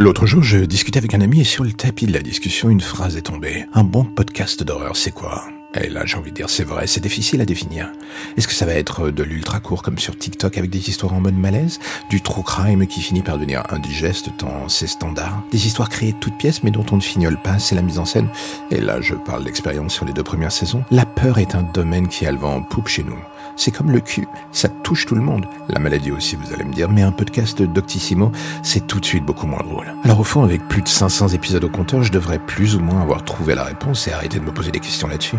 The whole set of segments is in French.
L'autre jour, je discutais avec un ami et sur le tapis de la discussion, une phrase est tombée. Un bon podcast d'horreur, c'est quoi? Et là, j'ai envie de dire, c'est vrai, c'est difficile à définir. Est-ce que ça va être de l'ultra court comme sur TikTok avec des histoires en mode malaise? Du true crime qui finit par devenir indigeste tant c'est standard? Des histoires créées de toutes pièces mais dont on ne fignole pas, c'est la mise en scène Et là, je parle d'expérience sur les deux premières saisons. La peur est un domaine qui a le vent en poupe chez nous. C'est comme le cul, ça touche tout le monde. La maladie aussi, vous allez me dire, mais un podcast Doctissimo, c'est tout de suite beaucoup moins drôle. Alors au fond, avec plus de 500 épisodes au compteur, je devrais plus ou moins avoir trouvé la réponse et arrêter de me poser des questions là-dessus.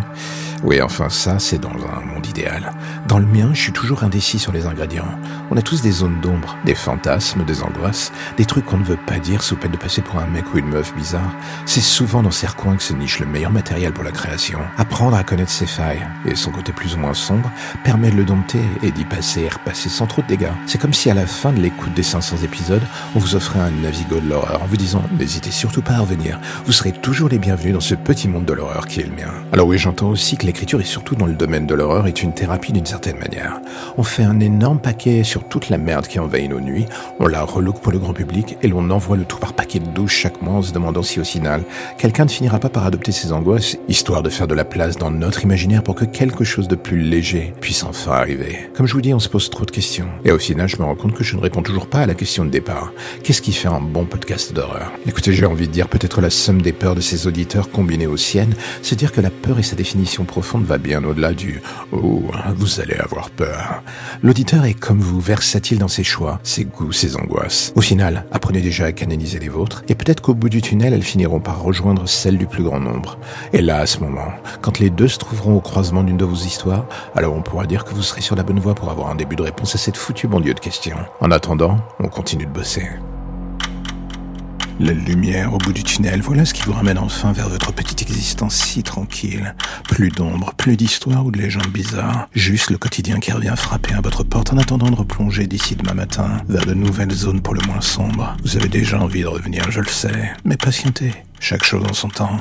Oui, enfin ça, c'est dans un monde idéal. Dans le mien, je suis toujours indécis sur les ingrédients. On a tous des zones d'ombre, des fantasmes, des angoisses, des trucs qu'on ne veut pas dire sous peine de passer pour un mec ou une meuf bizarre. C'est souvent dans ces recoins que se niche le meilleur matériel pour la création. Apprendre à connaître ses failles et son côté plus ou moins sombre permet de le dompter et d'y passer et repasser sans trop de dégâts. C'est comme si à la fin de l'écoute des 500 épisodes, on vous offrait un navigo de l'horreur en vous disant n'hésitez surtout pas à revenir. Vous serez toujours les bienvenus dans ce petit monde de l'horreur qui est le mien. Alors oui, j'entends aussi que l'écriture et surtout dans le domaine de l'horreur est une thérapie d'une certaine manière. On fait un énorme paquet sur toute la merde qui envahit nos nuits, on la relook pour le grand public et l'on envoie le tout par paquet de douche chaque mois en se demandant si au final, quelqu'un ne finira pas par adopter ses angoisses, histoire de faire de la place dans notre imaginaire pour que quelque chose de plus léger puisse enfin arriver. Comme je vous dis, on se pose trop de questions. Et au final, je me rends compte que je ne réponds toujours pas à la question de départ. Qu'est-ce qui fait un bon podcast d'horreur? Écoutez, j'ai envie de dire peut-être la somme des peurs de ses auditeurs combinée aux siennes, c'est dire que la peur et sa définition profonde va bien au-delà du Oh, vous allez avoir peur. L'auditeur est comme vous, versatile dans ses choix, ses goûts, ses angoisses. Au final, apprenez déjà à canaliser les vôtres, et peut-être qu'au bout du tunnel, elles finiront par rejoindre celles du plus grand nombre. Et là, à ce moment, quand les deux se trouveront au croisement d'une de vos histoires, alors on pourra que vous serez sur la bonne voie pour avoir un début de réponse à cette foutue banlieue de questions. En attendant, on continue de bosser. La lumière au bout du tunnel, voilà ce qui vous ramène enfin vers votre petite existence si tranquille. Plus d'ombre, plus d'histoires ou de légendes bizarres. Juste le quotidien qui revient frapper à votre porte en attendant de replonger d'ici demain matin vers de nouvelles zones pour le moins sombres. Vous avez déjà envie de revenir, je le sais. Mais patientez. Chaque chose en son temps.